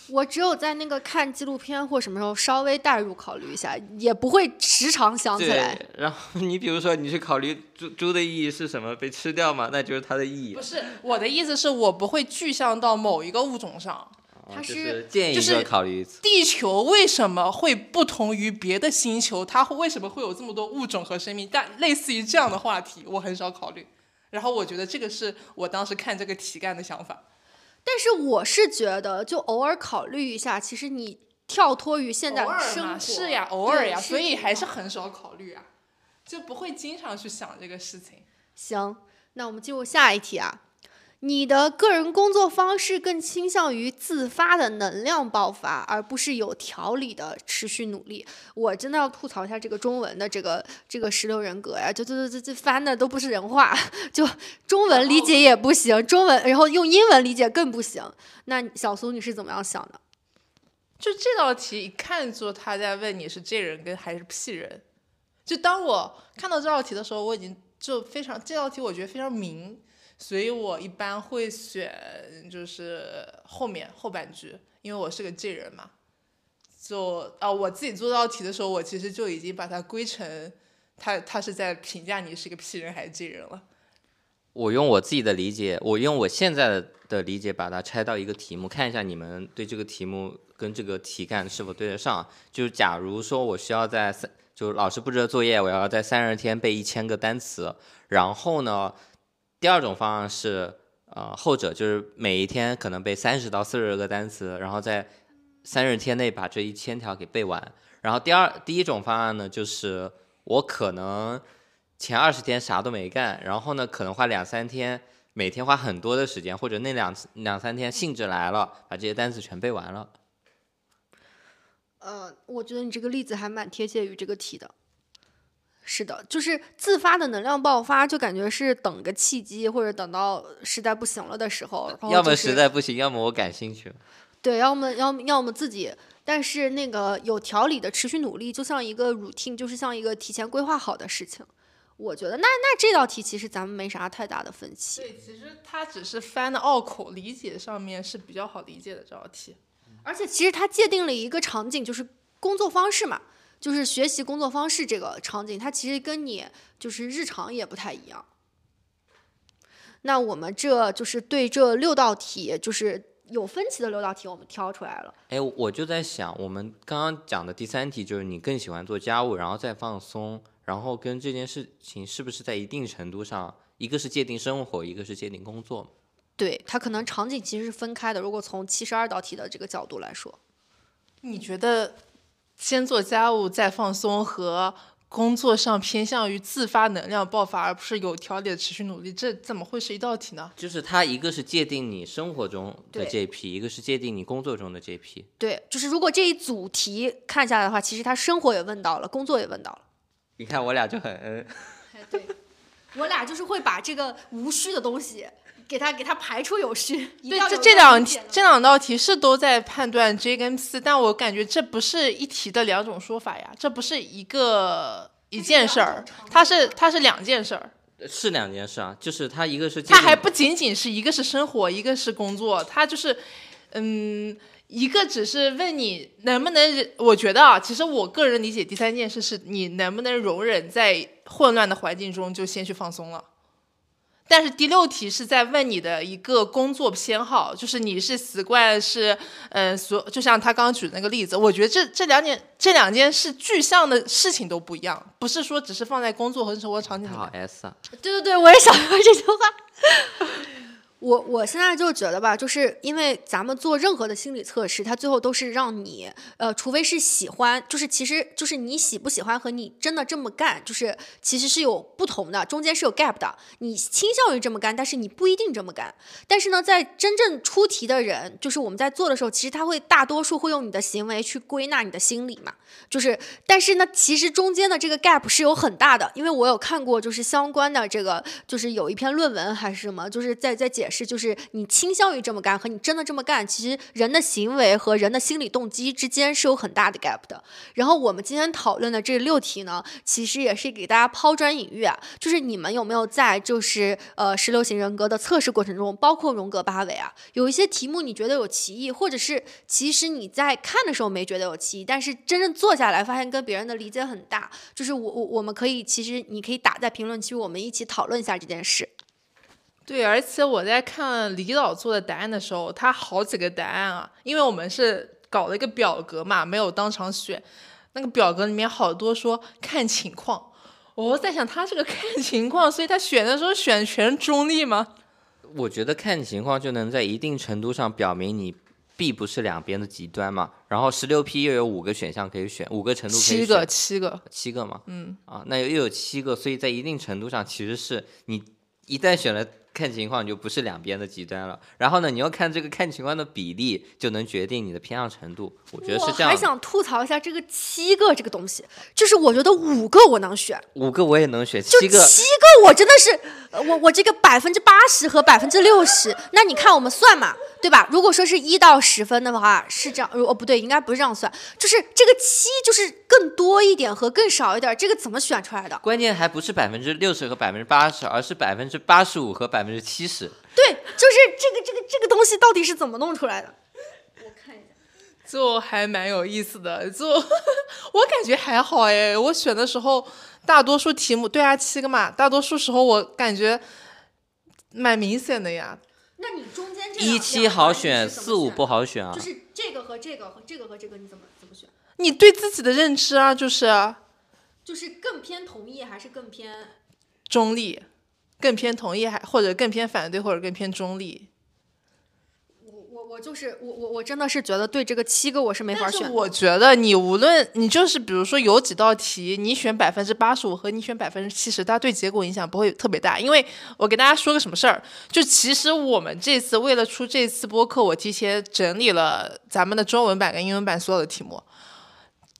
我只有在那个看纪录片或什么时候稍微代入考虑一下，也不会时常想起来。然后你比如说你去考虑猪猪的意义是什么？被吃掉吗？那就是它的意义不。是我的意思是我不会具象到某一个物种上。它是是建议就是考虑一次。地球为什么会不同于别的星球？它会为什么会有这么多物种和生命？但类似于这样的话题，我很少考虑。然后我觉得这个是我当时看这个题干的想法。但是我是觉得，就偶尔考虑一下，其实你跳脱于现在偶尔嘛，生活，是呀，偶尔呀，所以还是很少考虑啊，就不会经常去想这个事情。行。那我们进入下一题啊。你的个人工作方式更倾向于自发的能量爆发，而不是有条理的持续努力。我真的要吐槽一下这个中文的这个这个十六人格呀，就这这这这翻的都不是人话，就中文理解也不行，中文然后用英文理解更不行。那小苏你是怎么样想的？就这道题一看就他在问你是这人跟还是 P 人。就当我看到这道题的时候，我已经就非常这道题我觉得非常明，所以我一般会选就是后面后半句，因为我是个 J 人嘛。就啊，我自己做这道题的时候，我其实就已经把它归成他他是在评价你是个 P 人还是 J 人了。我用我自己的理解，我用我现在的理解把它拆到一个题目，看一下你们对这个题目跟这个题干是否对得上。就是假如说我需要在三，就是老师布置的作业，我要在三十天背一千个单词，然后呢，第二种方案是，呃，后者就是每一天可能背三十到四十个单词，然后在三十天内把这一千条给背完。然后第二第一种方案呢，就是我可能前二十天啥都没干，然后呢，可能花两三天，每天花很多的时间，或者那两两三天兴致来了，把这些单词全背完了。呃，我觉得你这个例子还蛮贴切于这个题的。是的，就是自发的能量爆发，就感觉是等个契机，或者等到实在不行了的时候，然后要么实在不行，要么我感兴趣。对，要么要么要么自己，但是那个有条理的持续努力，就像一个 routine，就是像一个提前规划好的事情。我觉得那那这道题其实咱们没啥太大的分歧。对，其实它只是翻的拗口，理解上面是比较好理解的这道题。而且其实它界定了一个场景，就是工作方式嘛，就是学习工作方式这个场景，它其实跟你就是日常也不太一样。那我们这就是对这六道题，就是有分歧的六道题，我们挑出来了。哎，我就在想，我们刚刚讲的第三题就是你更喜欢做家务，然后再放松，然后跟这件事情是不是在一定程度上，一个是界定生活，一个是界定工作？对，它可能场景其实是分开的。如果从七十二道题的这个角度来说，你觉得先做家务再放松和工作上偏向于自发能量爆发，而不是有条理的持续努力，这怎么会是一道题呢？就是它一个是界定你生活中的这一批一个是界定你工作中的这一批。对，就是如果这一组题看下来的话，其实他生活也问到了，工作也问到了。你看我俩就很嗯。哎，对，我俩就是会把这个无需的东西给他给他排除有序。对，这这两这两道题是都在判断 J 跟 P，但我感觉这不是一题的两种说法呀，这不是一个一件事儿，它是它是两件事儿，是两件事啊，就是它一个是它还不仅仅是一个是生活，一个是工作，它就是嗯。一个只是问你能不能忍，我觉得啊，其实我个人理解第三件事是你能不能容忍在混乱的环境中就先去放松了。但是第六题是在问你的一个工作偏好，就是你是习惯是，嗯，所就像他刚刚举的那个例子，我觉得这这两点这两件事具象的事情都不一样，不是说只是放在工作和生活场景里它好面。S 啊。对对对，我也想说这句话。我我现在就觉得吧，就是因为咱们做任何的心理测试，它最后都是让你，呃，除非是喜欢，就是其实就是你喜不喜欢和你真的这么干，就是其实是有不同的，中间是有 gap 的。你倾向于这么干，但是你不一定这么干。但是呢，在真正出题的人，就是我们在做的时候，其实他会大多数会用你的行为去归纳你的心理嘛。就是，但是呢，其实中间的这个 gap 是有很大的，因为我有看过，就是相关的这个，就是有一篇论文还是什么，就是在在解。也是，就是你倾向于这么干和你真的这么干，其实人的行为和人的心理动机之间是有很大的 gap 的。然后我们今天讨论的这六题呢，其实也是给大家抛砖引玉啊。就是你们有没有在就是呃十六型人格的测试过程中，包括荣格八维啊，有一些题目你觉得有歧义，或者是其实你在看的时候没觉得有歧义，但是真正做下来发现跟别人的理解很大。就是我我我们可以其实你可以打在评论区，我们一起讨论一下这件事。对，而且我在看李导做的答案的时候，他好几个答案啊，因为我们是搞了一个表格嘛，没有当场选。那个表格里面好多说看情况，我在想他这个 看情况，所以他选的时候选全中立吗？我觉得看情况就能在一定程度上表明你必不是两边的极端嘛。然后十六批又有五个选项可以选，五个程度可以选。七个，七个，七个嘛。嗯。啊，那又有七个，所以在一定程度上其实是你一旦选了。看情况就不是两边的极端了，然后呢，你要看这个看情况的比例，就能决定你的偏向程度。我觉得是这样。我还想吐槽一下这个七个这个东西，就是我觉得五个我能选，五个我也能选，七个七个我真的是，我我这个百分之八十和百分之六十，那你看我们算嘛。对吧？如果说是一到十分的话，是这样。哦，不对，应该不是这样算。就是这个七，就是更多一点和更少一点，这个怎么选出来的？关键还不是百分之六十和百分之八十，而是百分之八十五和百分之七十。对，就是这个这个这个东西到底是怎么弄出来的？我看一下，就还蛮有意思的。就 我感觉还好哎，我选的时候大多数题目对啊七个嘛，大多数时候我感觉蛮明显的呀。那你中间这一七好选，四五不好选啊。就是这个和这个和这个和这个，你怎么怎么选？你对自己的认知啊，就是，就是更偏同意还是更偏中立？更偏同意还或者更偏反对或者更偏中立？我就是我我我真的是觉得对这个七个我是没法选。我觉得你无论你就是比如说有几道题，你选百分之八十五和你选百分之七十，它对结果影响不会特别大。因为我给大家说个什么事儿，就其实我们这次为了出这次播客，我提前整理了咱们的中文版跟英文版所有的题目。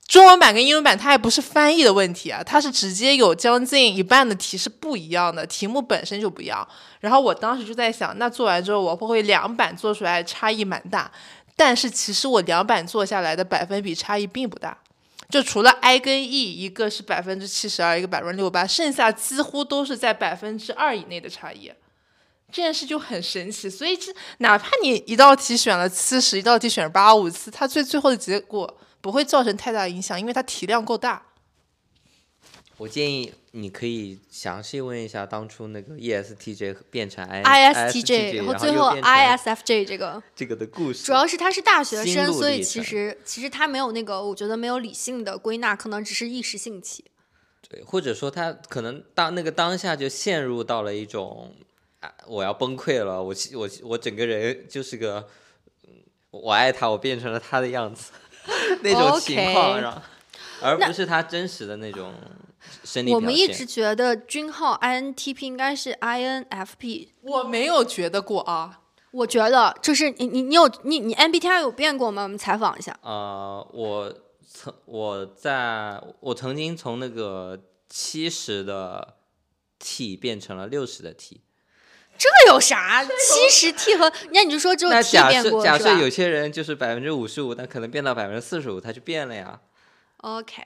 中文版跟英文版它还不是翻译的问题啊，它是直接有将近一半的题是不一样的，题目本身就不一样。然后我当时就在想，那做完之后我会不会两版做出来差异蛮大？但是其实我两版做下来的百分比差异并不大，就除了 I 跟 E 一个是百分之七十二，一个百分之六八，剩下几乎都是在百分之二以内的差异。这件事就很神奇，所以这哪怕你一道题选了七十，一道题选八五次，它最最后的结果。不会造成太大影响，因为它体量够大。我建议你可以详细问一下当初那个 ESTJ 变成 ISTJ，然后最后 ISFJ 这个这个的故事。主要是他是大学生，所以其实其实他没有那个，我觉得没有理性的归纳，可能只是一时兴起。对，或者说他可能当那个当下就陷入到了一种啊，我要崩溃了，我我我整个人就是个，我爱他，我变成了他的样子。那种情况，而不是他真实的那种生理我们一直觉得君浩 INTP 应该是 INFP，我没有觉得过啊。我觉得就是你你你有你你 MBTI 有变过吗？我们采访一下。呃，我曾我在我曾经从那个七十的 T 变成了六十的 T。这有啥？七十 T 和那你就说只有 T 变过假设有些人就是百分之五十五，但可能变到百分之四十五，他就变了呀。OK，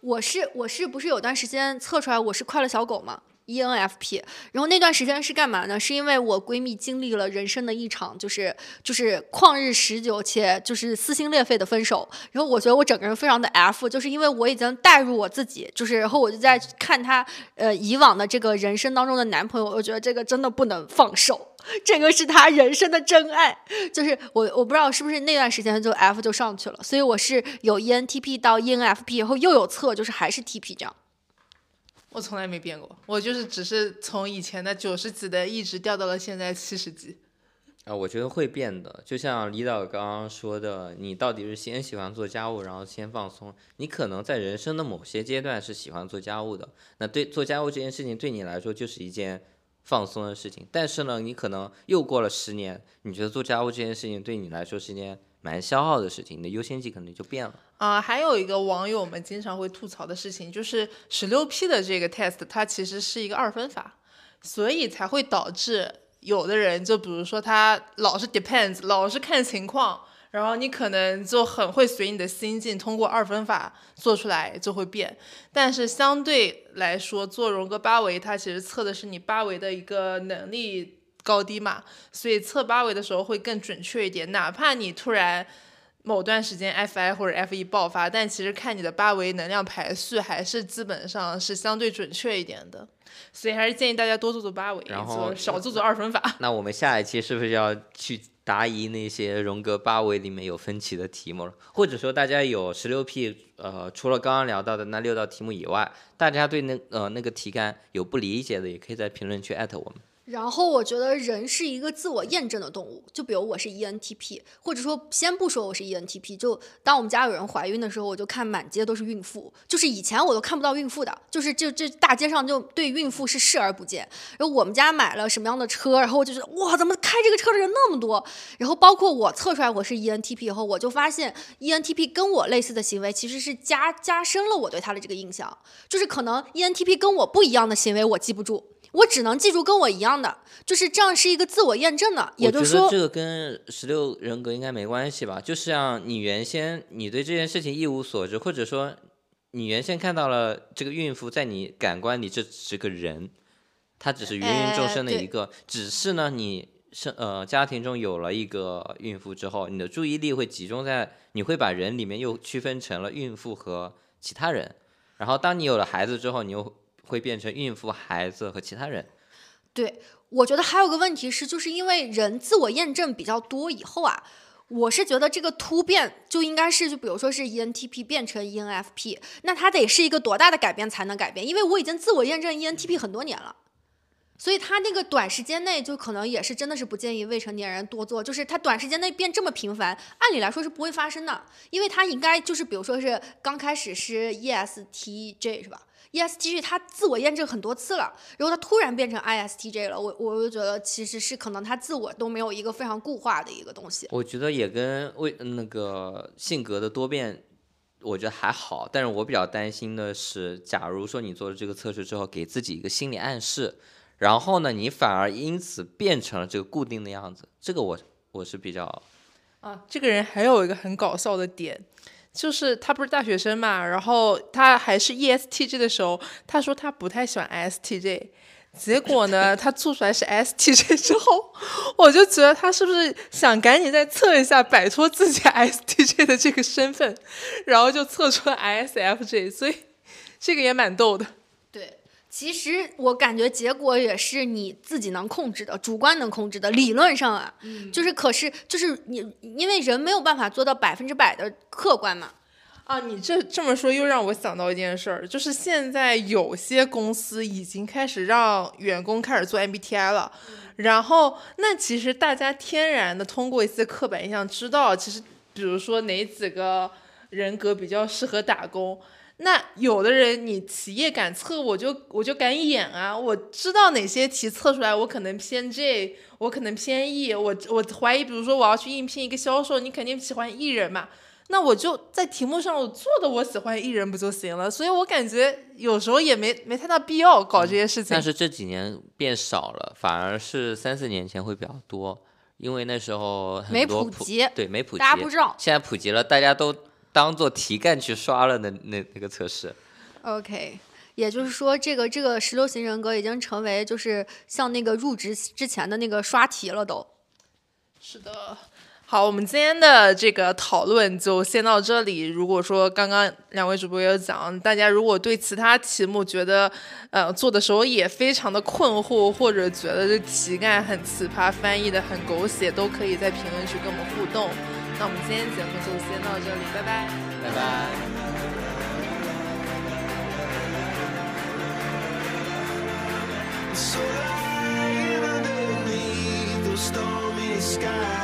我是我是不是有段时间测出来我是快乐小狗吗？ENFP，然后那段时间是干嘛呢？是因为我闺蜜经历了人生的一场，就是就是旷日持久且就是撕心裂肺的分手。然后我觉得我整个人非常的 F，就是因为我已经带入我自己，就是然后我就在看她呃以往的这个人生当中的男朋友，我觉得这个真的不能放手，这个是他人生的真爱。就是我我不知道是不是那段时间就 F 就上去了，所以我是有 ENTP 到 ENFP，然后又有测就是还是 TP 这样。我从来没变过，我就是只是从以前的九十几的一直掉到了现在七十几。啊，我觉得会变的。就像李导刚刚说的，你到底是先喜欢做家务，然后先放松？你可能在人生的某些阶段是喜欢做家务的，那对做家务这件事情对你来说就是一件放松的事情。但是呢，你可能又过了十年，你觉得做家务这件事情对你来说是一件蛮消耗的事情，你的优先级可能就变了。啊，还有一个网友们经常会吐槽的事情，就是十六 P 的这个 test，它其实是一个二分法，所以才会导致有的人，就比如说他老是 depends，老是看情况，然后你可能就很会随你的心境，通过二分法做出来就会变。但是相对来说，做荣格八维，它其实测的是你八维的一个能力高低嘛，所以测八维的时候会更准确一点，哪怕你突然。某段时间 Fi 或者 Fe 爆发，但其实看你的八维能量排序还是基本上是相对准确一点的，所以还是建议大家多做做八维，然后少做做二分法。那我们下一期是不是要去答疑那些荣格八维里面有分歧的题目了？或者说大家有十六 P，呃，除了刚刚聊到的那六道题目以外，大家对那呃那个题干有不理解的，也可以在评论区艾特我们。然后我觉得人是一个自我验证的动物，就比如我是 ENTP，或者说先不说我是 ENTP，就当我们家有人怀孕的时候，我就看满街都是孕妇，就是以前我都看不到孕妇的，就是就这大街上就对孕妇是视而不见。然后我们家买了什么样的车，然后我就觉得哇，怎么开这个车的人那么多？然后包括我测出来我是 ENTP 以后，我就发现 ENTP 跟我类似的行为其实是加加深了我对他的这个印象，就是可能 ENTP 跟我不一样的行为我记不住。我只能记住跟我一样的，就是这样是一个自我验证的，也就是说，这个跟十六人格应该没关系吧？就是像你原先你对这件事情一无所知，或者说你原先看到了这个孕妇在你感官里这只是个人，她只是芸芸众生的一个，只是呢你生呃家庭中有了一个孕妇之后，你的注意力会集中在你会把人里面又区分成了孕妇和其他人，然后当你有了孩子之后，你又。会变成孕妇、孩子和其他人。对，我觉得还有个问题是，就是因为人自我验证比较多以后啊，我是觉得这个突变就应该是，就比如说是 ENTP 变成 ENFP，那它得是一个多大的改变才能改变？因为我已经自我验证 ENTP 很多年了，所以他那个短时间内就可能也是真的是不建议未成年人多做，就是他短时间内变这么频繁，按理来说是不会发生的，因为他应该就是比如说是刚开始是 ESTJ 是吧？ESTJ 他自我验证很多次了，然后他突然变成 ISTJ 了，我我就觉得其实是可能他自我都没有一个非常固化的一个东西。我觉得也跟为那个性格的多变，我觉得还好，但是我比较担心的是，假如说你做了这个测试之后，给自己一个心理暗示，然后呢，你反而因此变成了这个固定的样子，这个我我是比较啊，这个人还有一个很搞笑的点。就是他不是大学生嘛，然后他还是 ESTJ 的时候，他说他不太喜欢 STJ，结果呢，他做出来是 STJ 之后，我就觉得他是不是想赶紧再测一下，摆脱自己 STJ 的这个身份，然后就测出了 ISFJ，所以这个也蛮逗的。其实我感觉结果也是你自己能控制的，主观能控制的。理论上啊，就是可是就是你，因为人没有办法做到百分之百的客观嘛。啊，你这这么说又让我想到一件事儿，就是现在有些公司已经开始让员工开始做 MBTI 了，然后那其实大家天然的通过一些刻板印象知道，其实比如说哪几个人格比较适合打工。那有的人，你企业敢测，我就我就敢演啊！我知道哪些题测出来，我可能偏 J，我可能偏 E，我我怀疑，比如说我要去应聘一个销售，你肯定喜欢艺人嘛？那我就在题目上我做的我喜欢艺人不就行了？所以我感觉有时候也没没太大必要搞这些事情。但是这几年变少了，反而是三四年前会比较多，因为那时候没普及，对，没普及，大家不知道。现在普及了，大家都。当做题干去刷了那那那个测试，OK，也就是说，这个这个十六型人格已经成为就是像那个入职之前的那个刷题了都。是的，好，我们今天的这个讨论就先到这里。如果说刚刚两位主播有讲，大家如果对其他题目觉得呃做的时候也非常的困惑，或者觉得这题干很奇葩，翻译的很狗血，都可以在评论区跟我们互动。那我们今天节目就先到这里，拜拜，拜拜。So I beneath those stormy skies